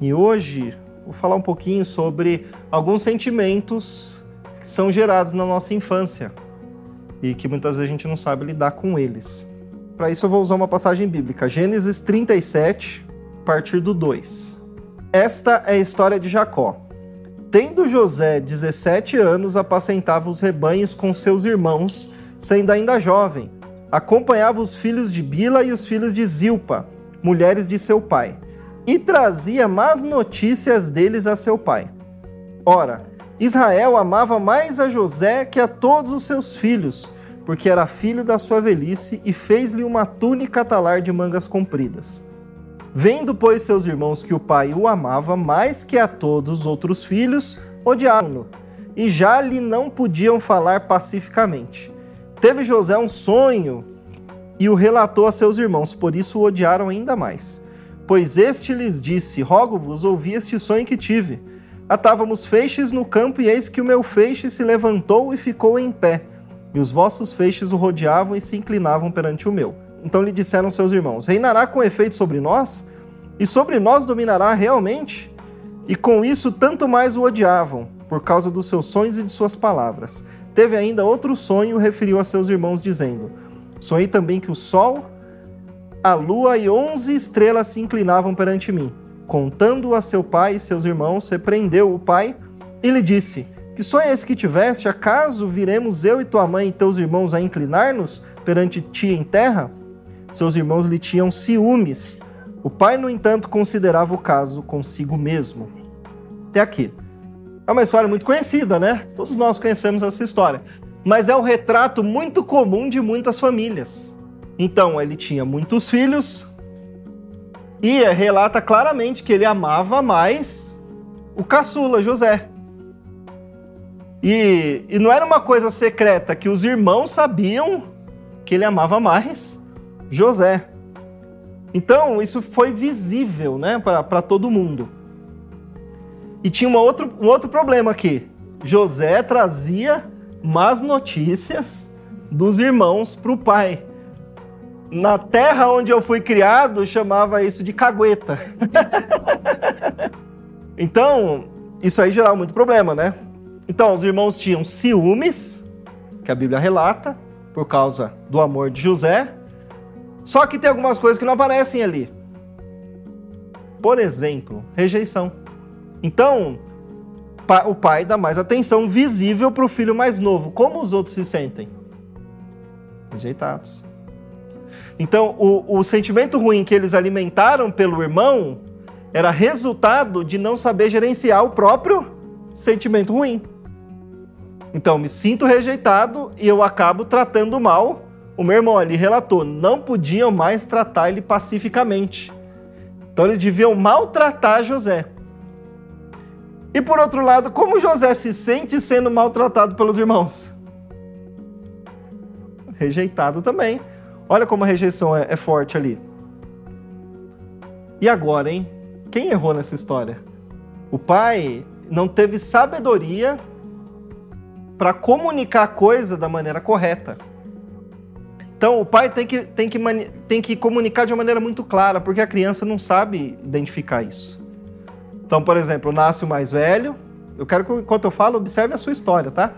E hoje vou falar um pouquinho sobre alguns sentimentos que são gerados na nossa infância e que muitas vezes a gente não sabe lidar com eles. Para isso eu vou usar uma passagem bíblica, Gênesis 37, a partir do 2. Esta é a história de Jacó. Tendo José 17 anos, apacentava os rebanhos com seus irmãos, sendo ainda jovem. Acompanhava os filhos de Bila e os filhos de Zilpa, mulheres de seu pai, e trazia más notícias deles a seu pai. Ora, Israel amava mais a José que a todos os seus filhos, porque era filho da sua velhice e fez-lhe uma túnica talar de mangas compridas. Vendo, pois, seus irmãos que o pai o amava mais que a todos os outros filhos, odiaram-no, e já lhe não podiam falar pacificamente. Teve José um sonho e o relatou a seus irmãos, por isso o odiaram ainda mais. Pois este lhes disse: Rogo-vos, ouvi este sonho que tive. Atávamos feixes no campo, e eis que o meu feixe se levantou e ficou em pé, e os vossos feixes o rodeavam e se inclinavam perante o meu. Então lhe disseram seus irmãos: Reinará com efeito sobre nós? E sobre nós dominará realmente? E com isso tanto mais o odiavam, por causa dos seus sonhos e de suas palavras. Teve ainda outro sonho, referiu a seus irmãos, dizendo: Sonhei também que o sol, a lua e onze estrelas se inclinavam perante mim. Contando a seu pai e seus irmãos, repreendeu o pai e lhe disse: Que sonho é esse que tiveste? Acaso viremos eu e tua mãe e teus irmãos a inclinar-nos perante ti em terra? Seus irmãos lhe tinham ciúmes. O pai, no entanto, considerava o caso consigo mesmo. Até aqui. É uma história muito conhecida, né? Todos nós conhecemos essa história. Mas é um retrato muito comum de muitas famílias. Então, ele tinha muitos filhos e relata claramente que ele amava mais o caçula, José. E, e não era uma coisa secreta que os irmãos sabiam que ele amava mais José. Então, isso foi visível né, para todo mundo. E tinha uma outro, um outro problema aqui. José trazia más notícias dos irmãos para o pai. Na terra onde eu fui criado, chamava isso de cagueta. então, isso aí gerava muito problema, né? Então, os irmãos tinham ciúmes, que a Bíblia relata, por causa do amor de José, só que tem algumas coisas que não aparecem ali. Por exemplo, rejeição. Então, o pai dá mais atenção visível para o filho mais novo. Como os outros se sentem? Rejeitados. Então, o, o sentimento ruim que eles alimentaram pelo irmão era resultado de não saber gerenciar o próprio sentimento ruim. Então, me sinto rejeitado e eu acabo tratando mal o meu irmão ali relatou, não podiam mais tratar ele pacificamente. Então eles deviam maltratar José. E por outro lado, como José se sente sendo maltratado pelos irmãos? Rejeitado também. Olha como a rejeição é, é forte ali. E agora, hein? Quem errou nessa história? O pai não teve sabedoria para comunicar a coisa da maneira correta. Então, o pai tem que, tem, que, tem que comunicar de uma maneira muito clara, porque a criança não sabe identificar isso. Então, por exemplo, nasce o mais velho. Eu quero que, enquanto eu falo, observe a sua história, tá?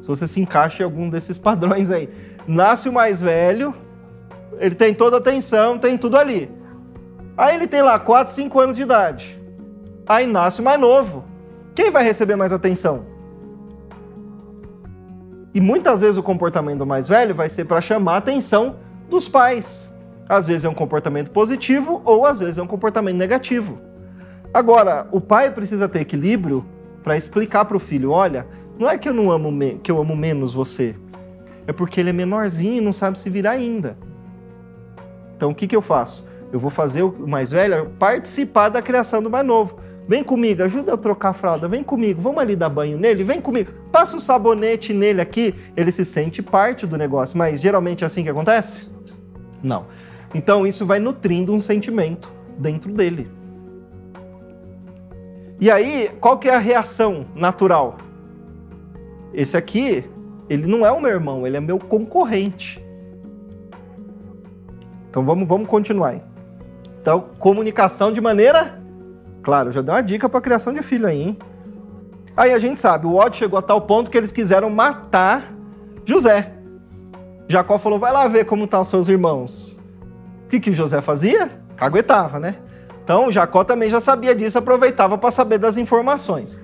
Se você se encaixa em algum desses padrões aí. Nasce o mais velho, ele tem toda a atenção, tem tudo ali. Aí ele tem lá 4, 5 anos de idade. Aí nasce o mais novo. Quem vai receber mais atenção? E muitas vezes o comportamento do mais velho vai ser para chamar a atenção dos pais. Às vezes é um comportamento positivo ou às vezes é um comportamento negativo. Agora, o pai precisa ter equilíbrio para explicar para o filho, olha, não é que eu não amo que eu amo menos você, é porque ele é menorzinho e não sabe se virar ainda. Então o que, que eu faço? Eu vou fazer o mais velho participar da criação do mais novo. Vem comigo, ajuda eu a trocar a fralda, vem comigo, vamos ali dar banho nele, vem comigo. Passa um sabonete nele aqui, ele se sente parte do negócio. Mas geralmente é assim que acontece? Não. Então isso vai nutrindo um sentimento dentro dele. E aí, qual que é a reação natural? Esse aqui, ele não é o meu irmão, ele é meu concorrente. Então vamos, vamos continuar. Então, comunicação de maneira Claro, já deu uma dica para criação de filho aí, hein? Aí a gente sabe, o ódio chegou a tal ponto que eles quiseram matar José. Jacó falou: vai lá ver como estão tá seus irmãos. O que, que José fazia? Caguetava, né? Então Jacó também já sabia disso, aproveitava para saber das informações.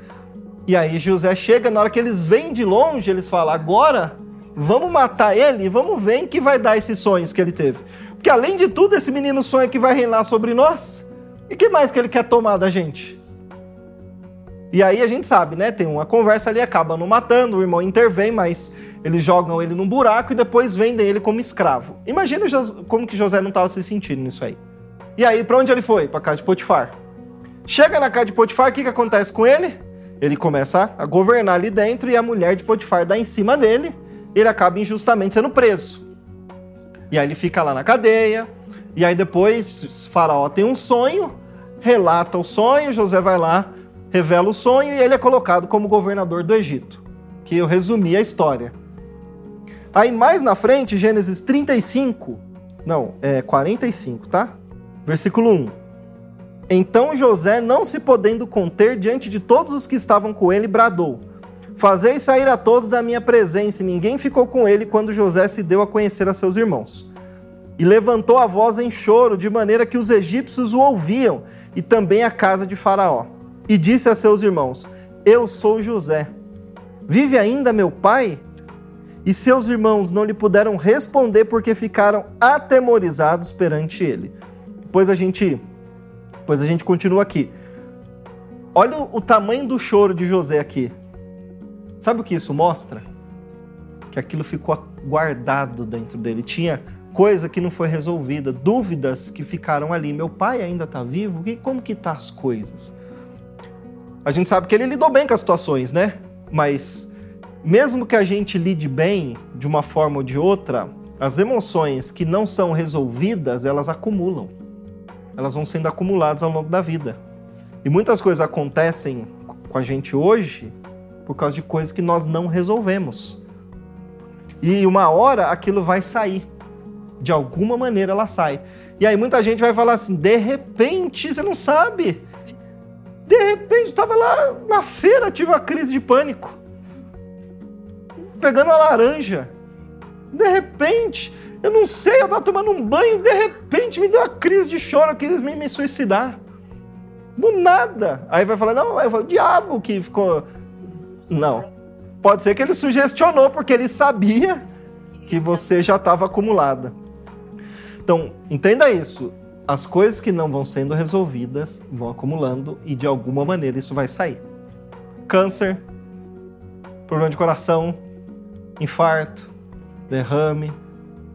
E aí José chega, na hora que eles vêm de longe, eles falam: agora vamos matar ele e vamos ver em que vai dar esses sonhos que ele teve. Porque além de tudo, esse menino sonha que vai reinar sobre nós. E que mais que ele quer tomar da gente? E aí a gente sabe, né? Tem uma conversa ali, acaba não matando, o irmão intervém, mas eles jogam ele num buraco e depois vendem ele como escravo. Imagina como que José não estava se sentindo nisso aí. E aí, para onde ele foi? Para casa de Potifar. Chega na casa de Potifar, o que, que acontece com ele? Ele começa a governar ali dentro e a mulher de Potifar dá em cima dele, ele acaba injustamente sendo preso. E aí ele fica lá na cadeia, e aí depois Faraó tem um sonho, relata o sonho, José vai lá revela o sonho e ele é colocado como governador do Egito. Que eu resumi a história. Aí mais na frente, Gênesis 35, não, é 45, tá? Versículo 1. Então José, não se podendo conter diante de todos os que estavam com ele, bradou: Fazei sair a todos da minha presença. E ninguém ficou com ele quando José se deu a conhecer a seus irmãos. E levantou a voz em choro, de maneira que os egípcios o ouviam, e também a casa de Faraó e disse a seus irmãos: Eu sou José. Vive ainda meu pai? E seus irmãos não lhe puderam responder porque ficaram atemorizados perante ele. Pois a gente, pois a gente continua aqui. Olha o tamanho do choro de José aqui. Sabe o que isso mostra? Que aquilo ficou guardado dentro dele. Tinha coisa que não foi resolvida, dúvidas que ficaram ali. Meu pai ainda está vivo? Como que tá as coisas? a gente sabe que ele lidou bem com as situações, né? Mas mesmo que a gente lide bem de uma forma ou de outra, as emoções que não são resolvidas, elas acumulam. Elas vão sendo acumuladas ao longo da vida. E muitas coisas acontecem com a gente hoje por causa de coisas que nós não resolvemos. E uma hora aquilo vai sair. De alguma maneira ela sai. E aí muita gente vai falar assim: de repente, você não sabe. De repente, estava lá na feira, tive uma crise de pânico. Pegando a laranja. De repente, eu não sei, eu estava tomando um banho, de repente me deu uma crise de choro, eu quis me, me suicidar. Do nada. Aí vai falar, não, é o diabo que ficou. Não. Pode ser que ele sugestionou, porque ele sabia que você já estava acumulada. Então, entenda isso as coisas que não vão sendo resolvidas vão acumulando e de alguma maneira isso vai sair. Câncer, problema de coração, infarto, derrame,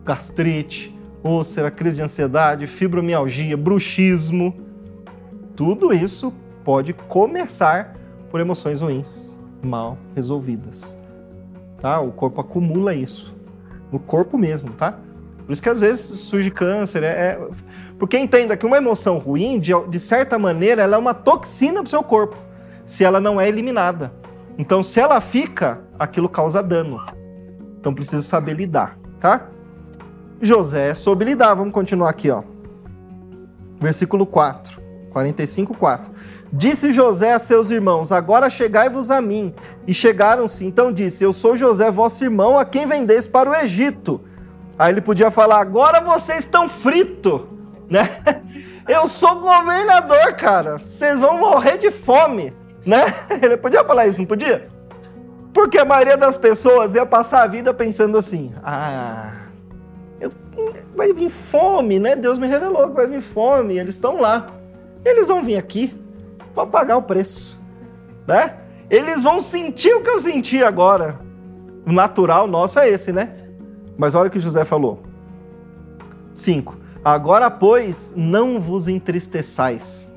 gastrite, úlcera, crise de ansiedade, fibromialgia, bruxismo. Tudo isso pode começar por emoções ruins, mal resolvidas. Tá? O corpo acumula isso. No corpo mesmo, tá? Por isso que às vezes surge câncer. É, é... Porque entenda que uma emoção ruim, de, de certa maneira, ela é uma toxina para o seu corpo, se ela não é eliminada. Então, se ela fica, aquilo causa dano. Então precisa saber lidar, tá? José soube lidar. Vamos continuar aqui, ó. Versículo 4, 45, 4. Disse José a seus irmãos: Agora chegai-vos a mim. E chegaram-se. Então disse: Eu sou José, vosso irmão, a quem vendeis para o Egito. Aí ele podia falar: agora vocês estão fritos, né? Eu sou governador, cara. Vocês vão morrer de fome, né? Ele podia falar isso, não podia? Porque a maioria das pessoas ia passar a vida pensando assim: ah, eu, vai vir fome, né? Deus me revelou que vai vir fome. Eles estão lá. Eles vão vir aqui para pagar o preço, né? Eles vão sentir o que eu senti agora. O natural nosso é esse, né? Mas olha o que José falou. 5. Agora, pois, não vos entristeçais,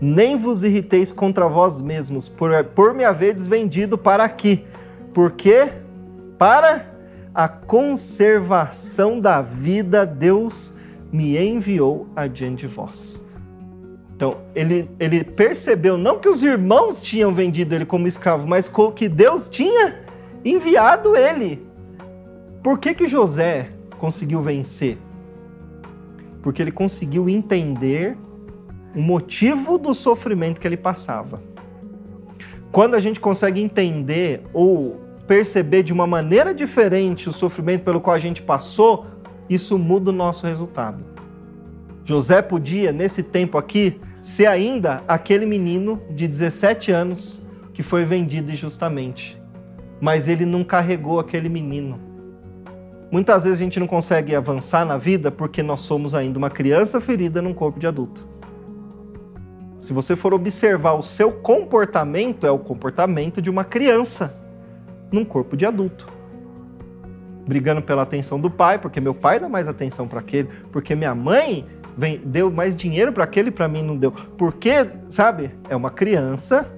nem vos irriteis contra vós mesmos, por, por me haveres vendido para aqui. Porque para a conservação da vida, Deus me enviou adiante de vós. Então, ele, ele percebeu não que os irmãos tinham vendido ele como escravo, mas que Deus tinha enviado ele por que, que José conseguiu vencer? Porque ele conseguiu entender o motivo do sofrimento que ele passava. Quando a gente consegue entender ou perceber de uma maneira diferente o sofrimento pelo qual a gente passou, isso muda o nosso resultado. José podia, nesse tempo aqui, ser ainda aquele menino de 17 anos que foi vendido injustamente. Mas ele não carregou aquele menino. Muitas vezes a gente não consegue avançar na vida porque nós somos ainda uma criança ferida num corpo de adulto. Se você for observar o seu comportamento, é o comportamento de uma criança num corpo de adulto. Brigando pela atenção do pai, porque meu pai dá mais atenção para aquele, porque minha mãe vem, deu mais dinheiro para aquele, para mim não deu. Porque, sabe, é uma criança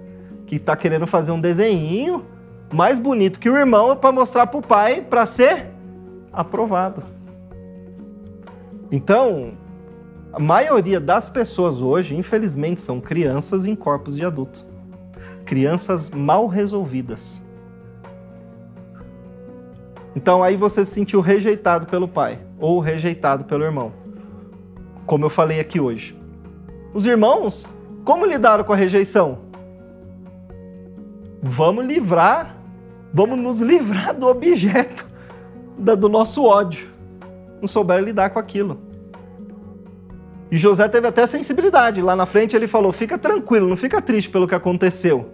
que está querendo fazer um desenho mais bonito que o irmão para mostrar para o pai para ser aprovado. Então, a maioria das pessoas hoje, infelizmente, são crianças em corpos de adulto. Crianças mal resolvidas. Então aí você se sentiu rejeitado pelo pai ou rejeitado pelo irmão. Como eu falei aqui hoje. Os irmãos, como lidaram com a rejeição? Vamos livrar, vamos nos livrar do objeto do nosso ódio. Não souberam lidar com aquilo. E José teve até sensibilidade. Lá na frente ele falou: fica tranquilo, não fica triste pelo que aconteceu.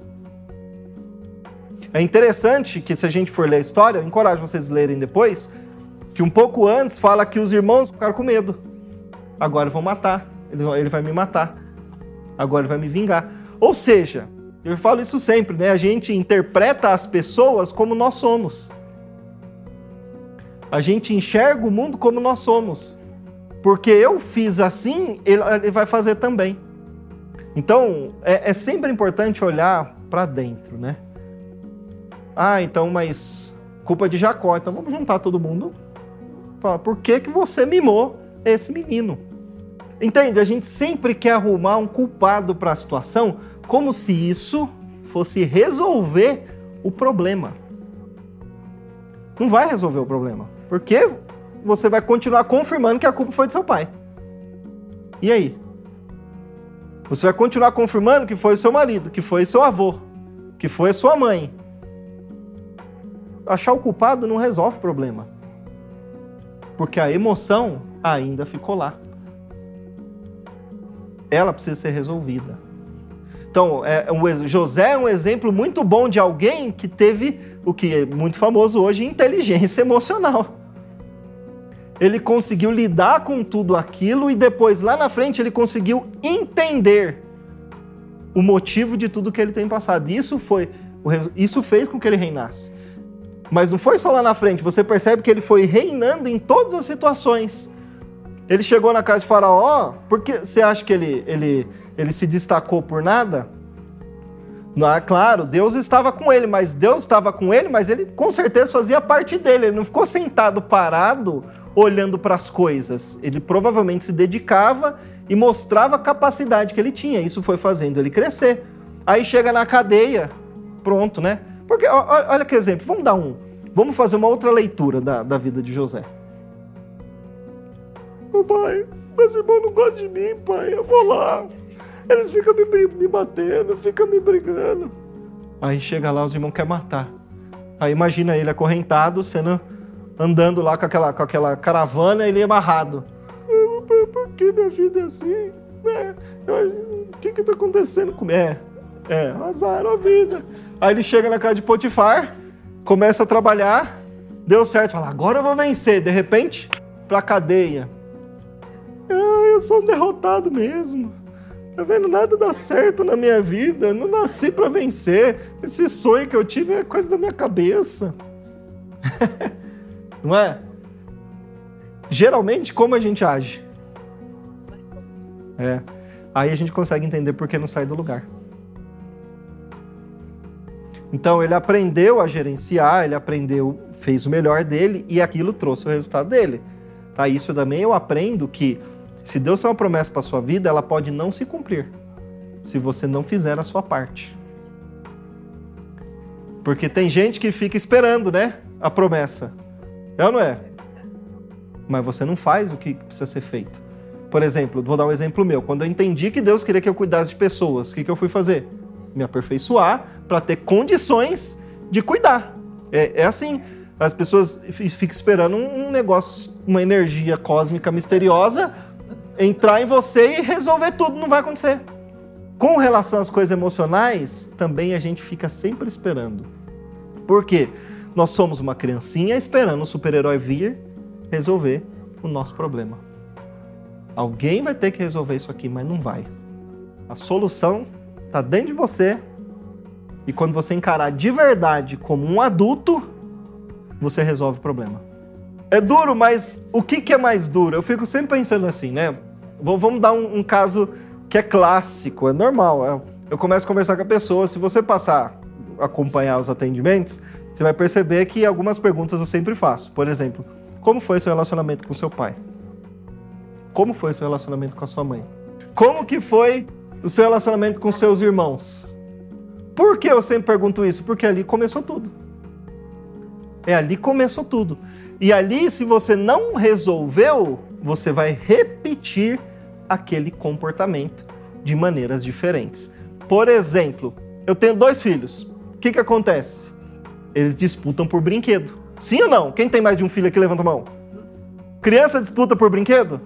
É interessante que, se a gente for ler a história, eu encorajo vocês a lerem depois, que um pouco antes fala que os irmãos ficaram com medo. Agora vão matar. Ele vai me matar. Agora vai me vingar. Ou seja, eu falo isso sempre, né? A gente interpreta as pessoas como nós somos. A gente enxerga o mundo como nós somos. Porque eu fiz assim, ele, vai fazer também. Então, é, é sempre importante olhar para dentro, né? Ah, então, mas culpa de Jacó. Então vamos juntar todo mundo. Falar, por que, que você mimou esse menino? Entende? A gente sempre quer arrumar um culpado para a situação como se isso fosse resolver o problema. Não vai resolver o problema. Porque você vai continuar confirmando que a culpa foi de seu pai. E aí? Você vai continuar confirmando que foi seu marido, que foi seu avô, que foi sua mãe. Achar o culpado não resolve o problema. Porque a emoção ainda ficou lá. Ela precisa ser resolvida. Então, é, um, José é um exemplo muito bom de alguém que teve o que é muito famoso hoje, inteligência emocional ele conseguiu lidar com tudo aquilo e depois, lá na frente, ele conseguiu entender o motivo de tudo que ele tem passado. Isso foi, isso fez com que ele reinasse. Mas não foi só lá na frente, você percebe que ele foi reinando em todas as situações. Ele chegou na casa de Faraó, porque você acha que ele, ele, ele se destacou por nada? Não, é claro, Deus estava com ele, mas Deus estava com ele, mas ele com certeza fazia parte dele. Ele não ficou sentado parado olhando para as coisas. Ele provavelmente se dedicava e mostrava a capacidade que ele tinha. Isso foi fazendo ele crescer. Aí chega na cadeia, pronto, né? Porque, olha que exemplo, vamos dar um. Vamos fazer uma outra leitura da, da vida de José. Pai, meus irmãos não gostam de mim, pai. Eu vou lá. Eles ficam me, me batendo, ficam me brigando. Aí chega lá, os irmãos querem matar. Aí imagina ele acorrentado, sendo andando lá com aquela, com aquela caravana, ele amarrado. Por que minha vida é assim? É, o que que tá acontecendo comigo? É, é, azar a vida. Aí ele chega na casa de Potifar, começa a trabalhar, deu certo, fala, agora eu vou vencer. De repente, pra cadeia. Eu sou um derrotado mesmo. Tá vendo? Nada dá certo na minha vida. Eu não nasci para vencer. Esse sonho que eu tive é coisa da minha cabeça. Não é? Geralmente, como a gente age? É. Aí a gente consegue entender por que não sai do lugar. Então ele aprendeu a gerenciar, ele aprendeu, fez o melhor dele e aquilo trouxe o resultado dele. Tá? Isso também eu aprendo que se Deus tem uma promessa para sua vida, ela pode não se cumprir se você não fizer a sua parte. Porque tem gente que fica esperando, né, a promessa. É ou não é? Mas você não faz o que precisa ser feito. Por exemplo, vou dar um exemplo meu. Quando eu entendi que Deus queria que eu cuidasse de pessoas, o que, que eu fui fazer? Me aperfeiçoar para ter condições de cuidar. É, é, assim. As pessoas ficam esperando um negócio, uma energia cósmica misteriosa entrar em você e resolver tudo. Não vai acontecer. Com relação às coisas emocionais, também a gente fica sempre esperando. Por quê? Nós somos uma criancinha esperando o super-herói vir resolver o nosso problema. Alguém vai ter que resolver isso aqui, mas não vai. A solução está dentro de você. E quando você encarar de verdade como um adulto, você resolve o problema. É duro, mas o que, que é mais duro? Eu fico sempre pensando assim, né? Vamos dar um, um caso que é clássico, é normal. É, eu começo a conversar com a pessoa, se você passar a acompanhar os atendimentos, você vai perceber que algumas perguntas eu sempre faço. Por exemplo, como foi seu relacionamento com seu pai? Como foi seu relacionamento com a sua mãe? Como que foi o seu relacionamento com seus irmãos? Por que eu sempre pergunto isso? Porque ali começou tudo. É ali começou tudo. E ali, se você não resolveu, você vai repetir aquele comportamento de maneiras diferentes. Por exemplo, eu tenho dois filhos. O que, que acontece? Eles disputam por brinquedo. Sim ou não? Quem tem mais de um filho aqui, levanta a mão. Criança disputa por brinquedo?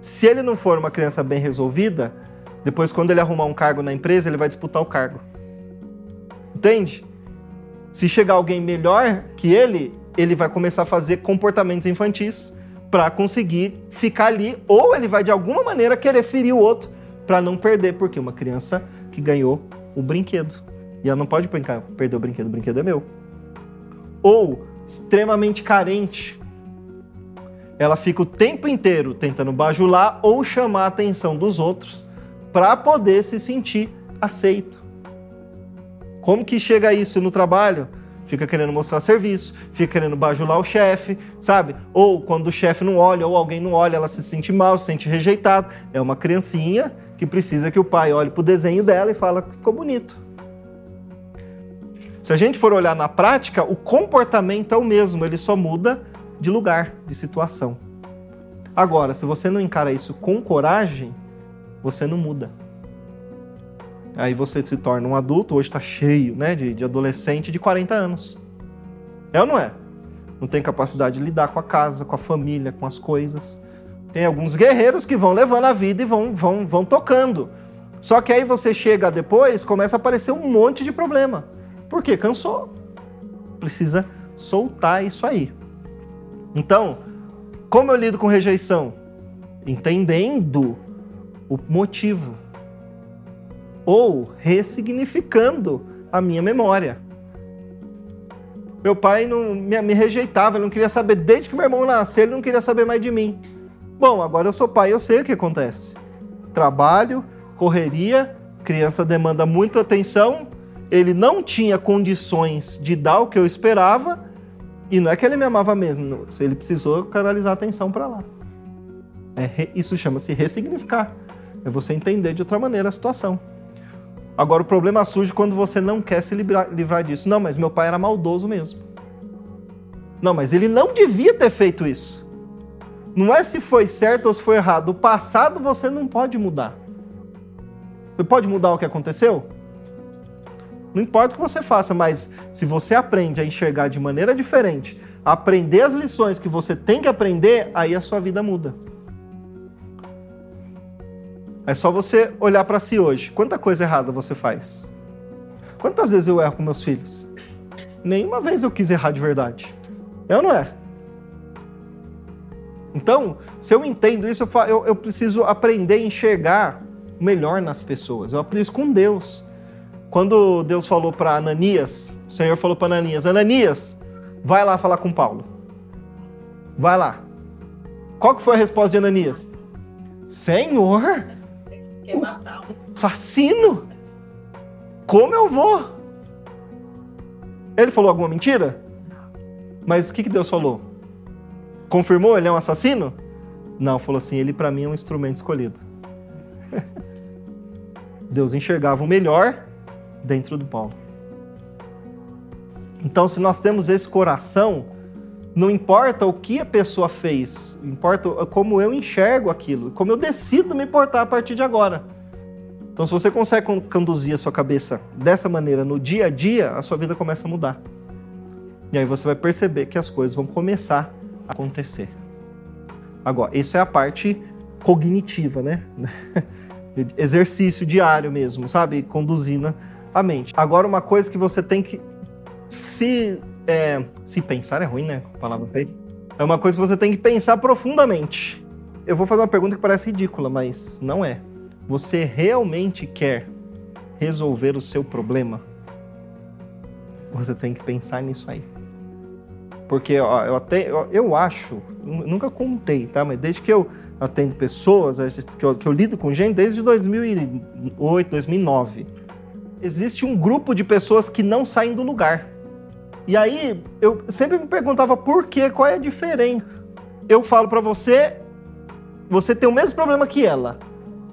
Se ele não for uma criança bem resolvida, depois quando ele arrumar um cargo na empresa, ele vai disputar o cargo. Entende? Se chegar alguém melhor que ele, ele vai começar a fazer comportamentos infantis para conseguir ficar ali, ou ele vai de alguma maneira querer ferir o outro para não perder, porque uma criança que ganhou o brinquedo. E ela não pode brincar, perder o brinquedo, o brinquedo é meu. Ou extremamente carente. Ela fica o tempo inteiro tentando bajular ou chamar a atenção dos outros para poder se sentir aceito. Como que chega isso no trabalho? Fica querendo mostrar serviço, fica querendo bajular o chefe, sabe? Ou quando o chefe não olha ou alguém não olha, ela se sente mal, se sente rejeitado. É uma criancinha que precisa que o pai olhe para o desenho dela e fala que ficou bonito. Se a gente for olhar na prática, o comportamento é o mesmo, ele só muda de lugar, de situação. Agora, se você não encara isso com coragem, você não muda. Aí você se torna um adulto, hoje está cheio né, de, de adolescente de 40 anos. É ou não é? Não tem capacidade de lidar com a casa, com a família, com as coisas. Tem alguns guerreiros que vão levando a vida e vão, vão, vão tocando. Só que aí você chega depois, começa a aparecer um monte de problema. Por quê? Cansou. Precisa soltar isso aí. Então, como eu lido com rejeição? Entendendo o motivo ou ressignificando a minha memória. Meu pai não me, me, rejeitava, ele não queria saber, desde que meu irmão nasceu, ele não queria saber mais de mim. Bom, agora eu sou pai, eu sei o que acontece. Trabalho, correria, criança demanda muita atenção, ele não tinha condições de dar o que eu esperava, e não é que ele me amava mesmo, ele precisou canalizar a atenção para lá. É, isso chama-se ressignificar. É você entender de outra maneira a situação. Agora, o problema surge quando você não quer se livrar, livrar disso. Não, mas meu pai era maldoso mesmo. Não, mas ele não devia ter feito isso. Não é se foi certo ou se foi errado. O passado você não pode mudar. Você pode mudar o que aconteceu? Não importa o que você faça, mas se você aprende a enxergar de maneira diferente, aprender as lições que você tem que aprender, aí a sua vida muda. É só você olhar para si hoje. Quanta coisa errada você faz? Quantas vezes eu erro com meus filhos? Nenhuma vez eu quis errar de verdade. É ou não é? Então, se eu entendo isso, eu, eu, eu preciso aprender a enxergar melhor nas pessoas. Eu aprendi isso com Deus. Quando Deus falou para Ananias, o Senhor falou para Ananias: Ananias, vai lá falar com Paulo. Vai lá. Qual que foi a resposta de Ananias? Senhor, Matar um assassino? Como eu vou? Ele falou alguma mentira? Mas o que, que Deus falou? Confirmou ele é um assassino? Não, falou assim: ele para mim é um instrumento escolhido. Deus enxergava o melhor dentro do Paulo. Então, se nós temos esse coração, Não importa o que a pessoa fez, importa como eu enxergo aquilo, como eu decido me portar a partir de agora. Então, se você consegue conduzir a sua cabeça dessa maneira no dia a dia, a sua vida começa a mudar. E aí você vai perceber que as coisas vão começar a acontecer. Agora, isso é a parte cognitiva, né? Exercício diário mesmo, sabe? Conduzindo a mente. Agora, uma coisa que você tem que se, é, se pensar, é ruim, né? A palavra feita. É uma coisa que você tem que pensar profundamente. Eu vou fazer uma pergunta que parece ridícula, mas não é. Você realmente quer resolver o seu problema? Você tem que pensar nisso aí. Porque ó, eu até eu, eu acho, nunca contei, tá? Mas desde que eu atendo pessoas, que eu, que eu lido com gente desde 2008, 2009, existe um grupo de pessoas que não saem do lugar. E aí eu sempre me perguntava por quê, qual é a diferença. Eu falo para você, você tem o mesmo problema que ela.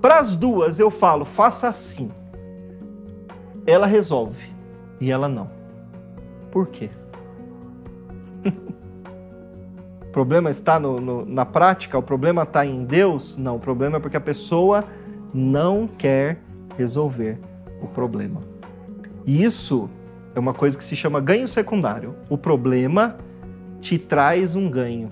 Para as duas eu falo, faça assim. Ela resolve e ela não. Por quê? o problema está no, no, na prática? O problema está em Deus? Não, o problema é porque a pessoa não quer resolver o problema. E isso é uma coisa que se chama ganho secundário. O problema te traz um ganho.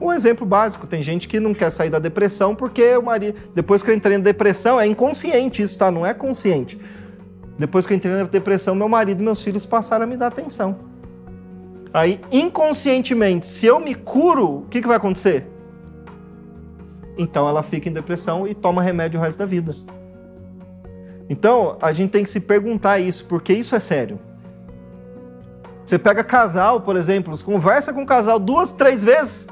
Um exemplo básico, tem gente que não quer sair da depressão porque o marido, depois que eu entrei na depressão, é inconsciente isso, tá? Não é consciente. Depois que eu entrei na depressão, meu marido e meus filhos passaram a me dar atenção. Aí, inconscientemente, se eu me curo, o que, que vai acontecer? Então ela fica em depressão e toma remédio o resto da vida. Então, a gente tem que se perguntar isso, porque isso é sério. Você pega casal, por exemplo, conversa com o casal duas, três vezes,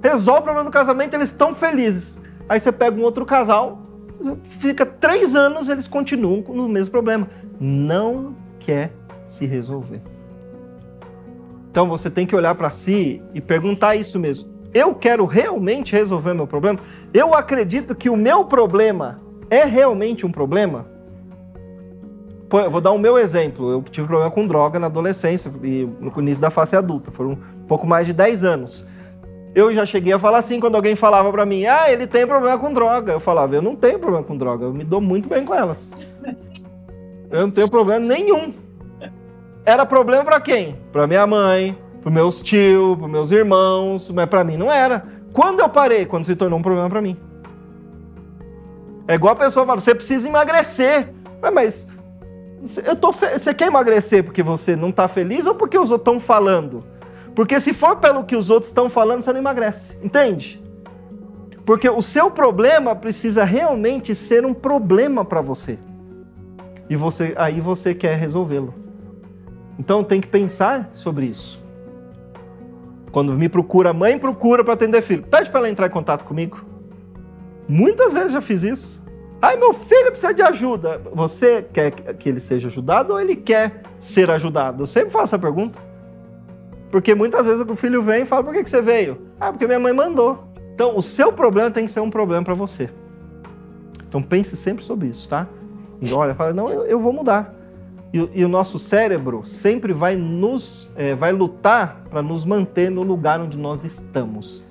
resolve o problema do casamento, eles estão felizes. Aí você pega um outro casal, fica três anos, eles continuam no mesmo problema. Não quer se resolver. Então você tem que olhar para si e perguntar isso mesmo. Eu quero realmente resolver meu problema? Eu acredito que o meu problema é realmente um problema? Vou dar o meu exemplo. Eu tive problema com droga na adolescência e no início da fase adulta. Foram um pouco mais de 10 anos eu já cheguei a falar assim quando alguém falava para mim, ah, ele tem problema com droga. Eu falava, eu não tenho problema com droga, eu me dou muito bem com elas. Eu não tenho problema nenhum. Era problema para quem? Para minha mãe, para meus tios, para meus irmãos, mas para mim não era. Quando eu parei? Quando se tornou um problema para mim. É igual a pessoa fala, você precisa emagrecer. Mas eu tô fe... você quer emagrecer porque você não está feliz ou porque os outros estão falando? Porque se for pelo que os outros estão falando, você não emagrece. Entende? Porque o seu problema precisa realmente ser um problema para você. E você aí você quer resolvê-lo. Então tem que pensar sobre isso. Quando me procura mãe, procura para atender filho. Pede para ela entrar em contato comigo. Muitas vezes já fiz isso. Ai, meu filho precisa de ajuda. Você quer que ele seja ajudado ou ele quer ser ajudado? Eu sempre faço essa pergunta. Porque muitas vezes o filho vem e fala: por que, você veio? Ah, porque minha mãe mandou. Então, o seu problema tem que ser um problema para você. Então, pense sempre sobre isso, tá? E olha, fala: não, eu, eu vou mudar. E, e, o nosso cérebro sempre vai nos é, vai lutar para nos manter no lugar onde nós estamos.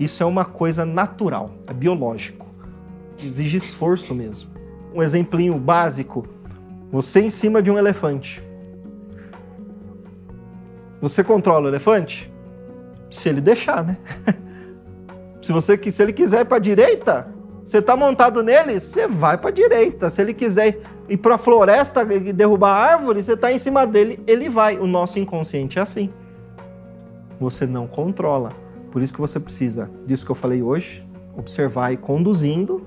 Isso é uma coisa natural, é biológico. Exige esforço mesmo. Um exemplinho básico: você em cima de um elefante. Você controla o elefante? Se ele deixar, né? se, você, se ele quiser ir para direita, você está montado nele, você vai para direita. Se ele quiser ir para a floresta e derrubar a árvore, você está em cima dele, ele vai. O nosso inconsciente é assim. Você não controla. Por isso que você precisa disso que eu falei hoje, observar e conduzindo,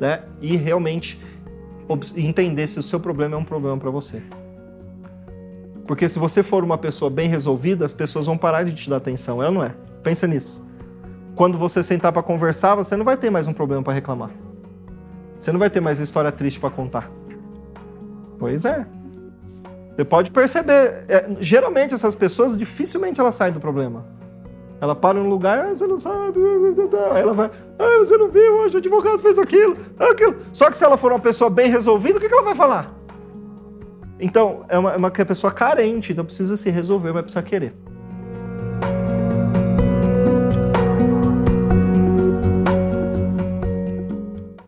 né? E realmente entender se o seu problema é um problema para você. Porque se você for uma pessoa bem resolvida, as pessoas vão parar de te dar atenção, é ou não é? Pensa nisso. Quando você sentar para conversar, você não vai ter mais um problema para reclamar. Você não vai ter mais história triste para contar. Pois é. Você pode perceber, é, geralmente essas pessoas dificilmente elas saem do problema. Ela para num lugar, ah, você não sabe, aí ela vai, ah, você não viu, hoje o advogado fez aquilo, aquilo. Só que se ela for uma pessoa bem resolvida, o que ela vai falar? Então, é uma, é uma pessoa carente, então precisa se resolver, mas precisa querer.